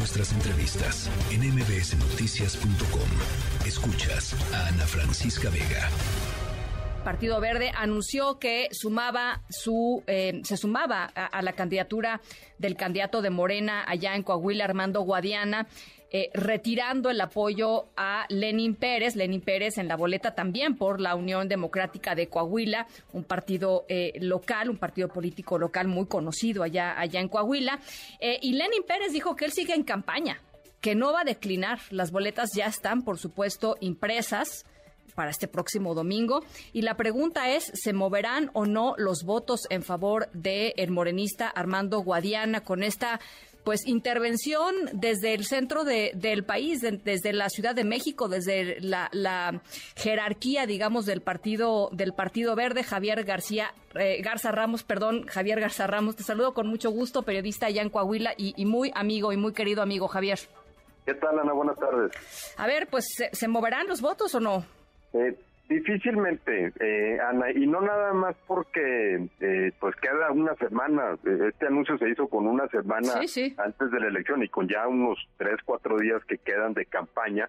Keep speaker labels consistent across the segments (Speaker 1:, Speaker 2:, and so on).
Speaker 1: nuestras entrevistas en mbsnoticias.com. Escuchas a Ana Francisca Vega.
Speaker 2: Partido Verde anunció que sumaba su eh, se sumaba a, la candidatura del candidato de Morena allá en Coahuila, Armando Guadiana. Eh, retirando el apoyo a Lenin Pérez, Lenin Pérez en la boleta también por la Unión Democrática de Coahuila, un partido eh, local, un partido político local muy conocido allá, allá en Coahuila. y Lenin Pérez dijo que él sigue en campaña, que no va a declinar. Las boletas ya están, por supuesto, impresas para este próximo domingo. Y la pregunta es, ¿se moverán o no los votos en favor del el morenista Armando Guadiana con esta pues intervención desde el centro del país, desde la Ciudad de México, desde la, jerarquía, digamos, del partido del Partido Verde, Javier García eh, Garza Ramos, perdón, Javier Garza Ramos, te saludo con mucho gusto, periodista allá en Coahuila y, muy amigo y muy querido amigo Javier.
Speaker 3: ¿Qué tal, Ana? Buenas tardes.
Speaker 2: A ver, pues, ¿se moverán los votos o no?
Speaker 3: Eh, difícilmente, eh, Ana, y no nada más porque eh, pues queda una semana, eh, este anuncio se hizo con una semana antes de la elección y con ya unos tres, cuatro días que quedan de campaña,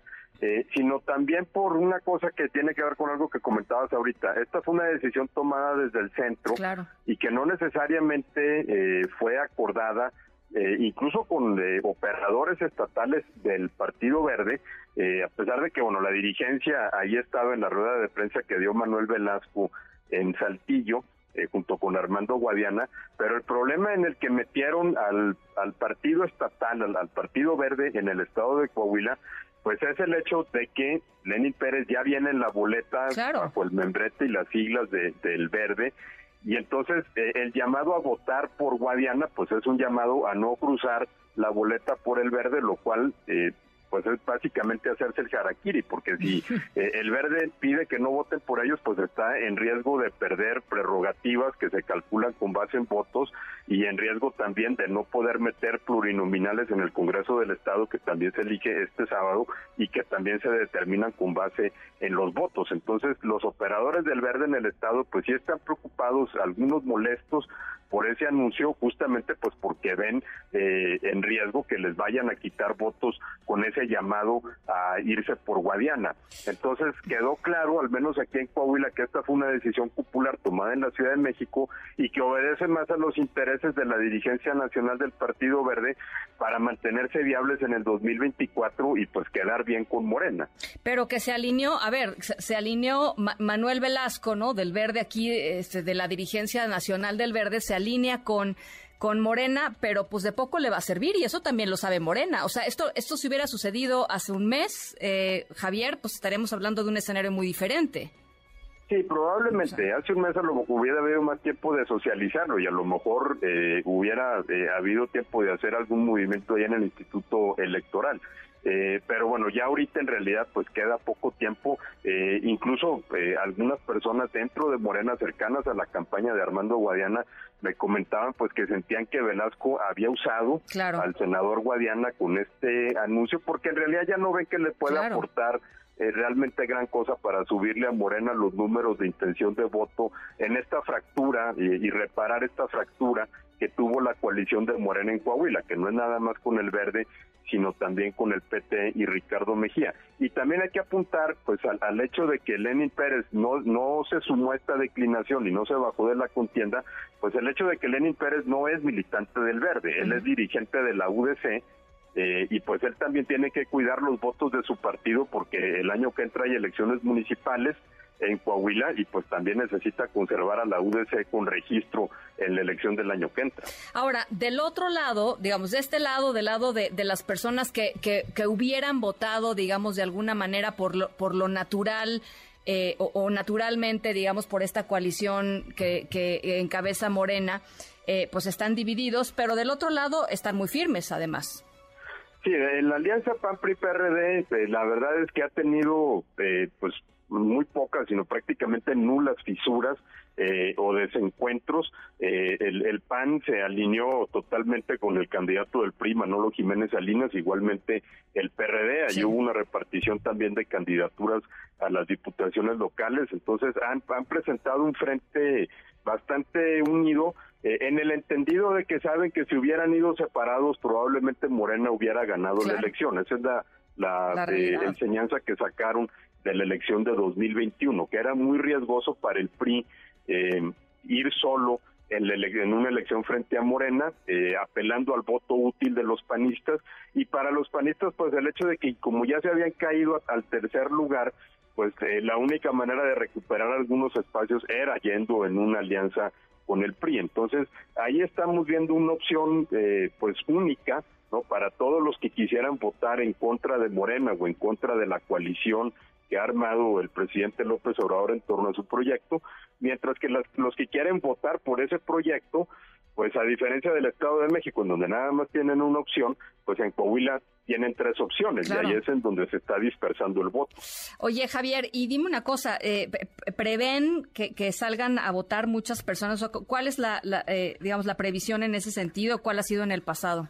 Speaker 3: sino también por una cosa que tiene que ver con algo que comentabas ahorita. Esta fue una decisión tomada desde el centro y que no necesariamente fue acordada eh, incluso con eh, operadores estatales del Partido Verde, eh, a pesar de que bueno la dirigencia ahí estaba en la rueda de prensa que dio Manuel Velasco en Saltillo, junto con Armando Guadiana, pero el problema en el que metieron al, al partido estatal, al, partido verde en el estado de Coahuila, pues es el hecho de que Lenin Pérez ya viene en la boleta bajo el membrete y las siglas de, del verde y entonces eh, el llamado a votar por Guadiana, pues es un llamado a no cruzar la boleta por el verde, lo cual eh, pues es básicamente hacerse el harakiri, porque si eh, el verde pide que no voten por ellos, pues está en riesgo de perder prerrogativas que se calculan con base en votos y en riesgo también de no poder meter plurinominales en el Congreso del Estado, que también se elige este sábado y que también se determinan con base en los votos. Entonces, los operadores del verde en el Estado, pues sí están preocupados, algunos molestos por ese anuncio justamente pues porque ven eh, en riesgo que les vayan a quitar votos con ese llamado a irse por Guadiana. Entonces quedó claro, al menos aquí en Coahuila, que esta fue una decisión popular tomada en la Ciudad de México y que obedece más a los intereses de la dirigencia nacional del Partido Verde para mantenerse viables en el 2024 y pues quedar bien con Morena.
Speaker 2: Pero que se alineó, a ver, se, alineó Manuel Velasco, ¿no? Del Verde aquí, este, de la dirigencia nacional del Verde, se línea con con Morena, pero pues de poco le va a servir y eso también lo sabe Morena. O sea, esto, esto si hubiera sucedido hace un mes, eh, Javier, pues estaremos hablando de un escenario muy diferente.
Speaker 3: Sí, probablemente. Hace un mes a lo mejor hubiera habido más tiempo de socializarlo y a lo mejor eh, hubiera eh, habido tiempo de hacer algún movimiento allá en el Instituto Electoral. Eh, pero bueno, ya ahorita en realidad pues queda poco tiempo, eh, incluso eh, algunas personas dentro de Morena cercanas a la campaña de Armando Guadiana me comentaban pues que sentían que Velasco había usado al senador Guadiana con este anuncio porque en realidad ya no ven que le pueda aportar realmente gran cosa para subirle a Morena los números de intención de voto en esta fractura y reparar esta fractura que tuvo la coalición de Morena en Coahuila, que no es nada más con el verde, sino también con el PT y Ricardo Mejía. Y también hay que apuntar pues al, hecho de que Lenin Pérez no, no se sumó a esta declinación y no se bajó de la contienda, pues el hecho de que Lenin Pérez no es militante del verde, él es dirigente de la UDC, eh, y pues él también tiene que cuidar los votos de su partido porque el año que entra hay elecciones municipales en Coahuila y pues también necesita conservar a la UDC con registro en la elección del año que entra.
Speaker 2: Ahora, del otro lado, digamos, de este lado, del lado de, las personas que, que, hubieran votado, digamos, de alguna manera por lo, por lo natural, eh, o, naturalmente, digamos, por esta coalición que, que encabeza Morena, eh, pues están divididos, pero del otro lado están muy firmes, además.
Speaker 3: Sí, en la alianza PAN-PRI-PRD, eh, la verdad es que ha tenido, pues, muy pocas, sino prácticamente nulas fisuras eh, o desencuentros. Eh, el, PAN se alineó totalmente con el candidato del PRI, Manolo Jiménez Salinas, igualmente el PRD, ahí hubo una repartición también de candidaturas a las diputaciones locales, entonces han, han presentado un frente bastante unido, eh, en el entendido de que saben que si hubieran ido separados probablemente Morena hubiera ganado la elección. Esa es la, la, eh, enseñanza que sacaron de la elección de 2021, que era muy riesgoso para el PRI eh, ir solo en, en, una elección frente a Morena, apelando al voto útil de los panistas, y para los panistas, pues el hecho de que como ya se habían caído al tercer lugar, pues la única manera de recuperar algunos espacios era yendo en una alianza con el PRI. Entonces, ahí estamos viendo una opción eh, pues única, ¿no? Para todos los que quisieran votar en contra de Morena o en contra de la coalición que ha armado el presidente López Obrador en torno a su proyecto, mientras que los que quieren votar por ese proyecto, pues a diferencia del Estado de México, en donde nada más tienen una opción, pues en Coahuila tienen tres opciones y ahí es en donde se está dispersando el voto.
Speaker 2: Oye, Javier, y dime una cosa, eh, ¿prevén que, salgan a votar muchas personas? ¿Cuál es la, eh, digamos, la previsión en ese sentido? ¿Cuál ha sido en el pasado?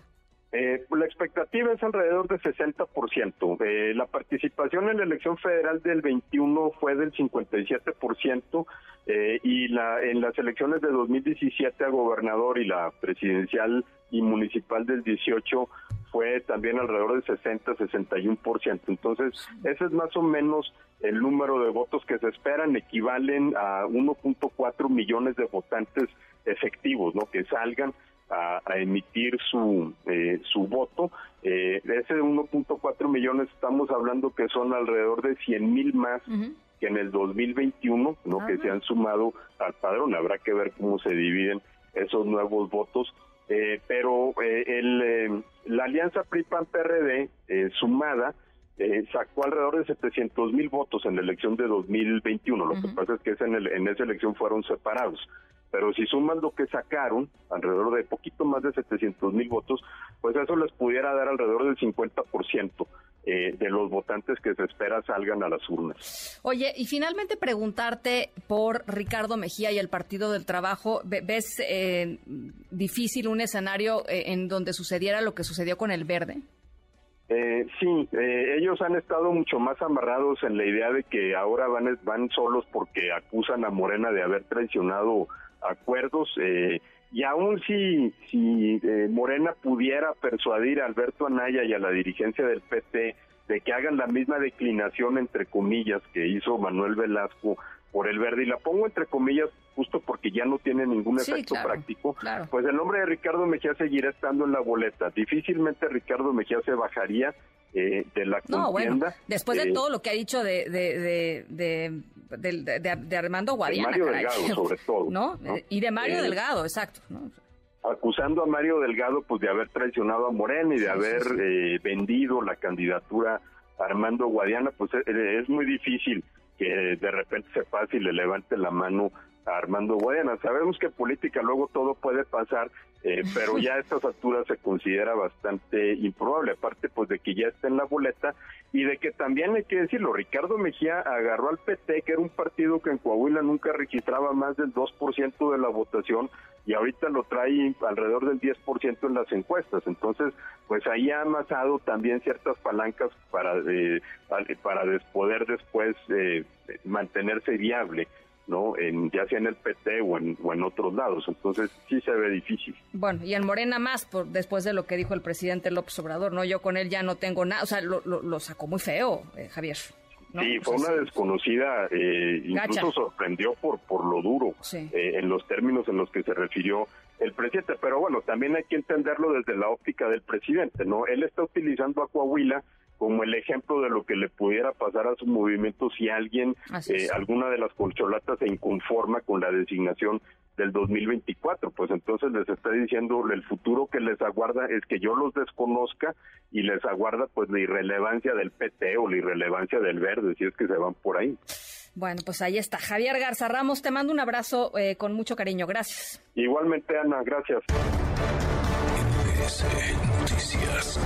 Speaker 3: Eh, la expectativa es alrededor del 60%. Eh, la participación en la elección federal del 21 fue del 57% eh, y la, en las elecciones de 2017 a gobernador y la presidencial y municipal del 18 fue también alrededor del 60-61%. Entonces, ese es más o menos el número de votos que se esperan, equivalen a 1.4 millones de votantes efectivos, ¿no? Que salgan a, emitir su, eh, su voto. Eh, de ese 1.4 millones estamos hablando que son alrededor de 100 mil más que en el 2021, ¿no? que se han sumado al padrón. Habrá que ver cómo se dividen esos nuevos votos. Eh, pero eh, el, la alianza PRI-PAN-PRD sumada sacó alrededor de 700 mil votos en la elección de 2021. Lo que pasa es que en, el, en esa elección fueron separados pero si suman lo que sacaron, alrededor de poquito más de 700 mil votos, pues eso les pudiera dar alrededor del 50% eh, de los votantes que se espera salgan a las urnas.
Speaker 2: Oye, y finalmente preguntarte por Ricardo Mejía y el Partido del Trabajo, ¿ves eh, difícil un escenario eh, en donde sucediera lo que sucedió con el Verde?
Speaker 3: Eh, sí, ellos han estado mucho más amarrados en la idea de que ahora van, van solos porque acusan a Morena de haber traicionado acuerdos eh, y aún si, si eh, Morena pudiera persuadir a Alberto Anaya y a la dirigencia del PT de que hagan la misma declinación, entre comillas, que hizo Manuel Velasco por el verde, y la pongo entre comillas justo porque ya no tiene ningún efecto práctico, pues el nombre de Ricardo Mejía seguirá estando en la boleta. Difícilmente Ricardo Mejía se bajaría eh, de la contienda. No, bueno,
Speaker 2: después de todo lo que ha dicho de, de, de, de, Armando Guadiana.
Speaker 3: Mario Delgado, sobre todo.
Speaker 2: ¿no? Y de Mario eh, Delgado, exacto.
Speaker 3: Acusando a Mario Delgado pues de haber traicionado a Morena y de haber Eh, vendido la candidatura a Armando Guadiana, pues eh, es, muy difícil que de repente se pase y le levante la mano Armando Guadiana. Sabemos que en política luego todo puede pasar, eh, pero ya a estas alturas se considera bastante improbable, aparte pues de que ya está en la boleta y de que también hay que decirlo, Ricardo Mejía agarró al PT, que era un partido que en Coahuila nunca registraba más del 2% de la votación y ahorita lo trae alrededor del 10% en las encuestas. Entonces, pues ahí ha amasado también ciertas palancas para, eh, para poder después eh, mantenerse viable. ¿No? En, ya sea en el PT o en, o en otros lados. Entonces sí se ve difícil.
Speaker 2: Bueno, y en Morena más, por, después de lo que dijo el presidente López Obrador, ¿no? Yo con él ya no tengo nada, o sea, lo, lo, sacó muy feo, eh, Javier.
Speaker 3: Sí, fue una desconocida, eh, incluso sorprendió por, por lo duro eh, en los términos en los que se refirió el presidente. Pero bueno, también hay que entenderlo desde la óptica del presidente, ¿no? Él está utilizando a Coahuila como el ejemplo de lo que le pudiera pasar a su movimiento si alguien, eh, alguna de las colcholatas se inconforma con la designación del 2024, pues entonces les está diciendo el futuro que les aguarda es que yo los desconozca y les aguarda pues la irrelevancia del PT o la irrelevancia del verde, si es que se van por ahí.
Speaker 2: Bueno, pues ahí está. Javier Garza Ramos, te mando un abrazo eh, con mucho cariño. Gracias.
Speaker 3: Igualmente, Ana, gracias. Noticias.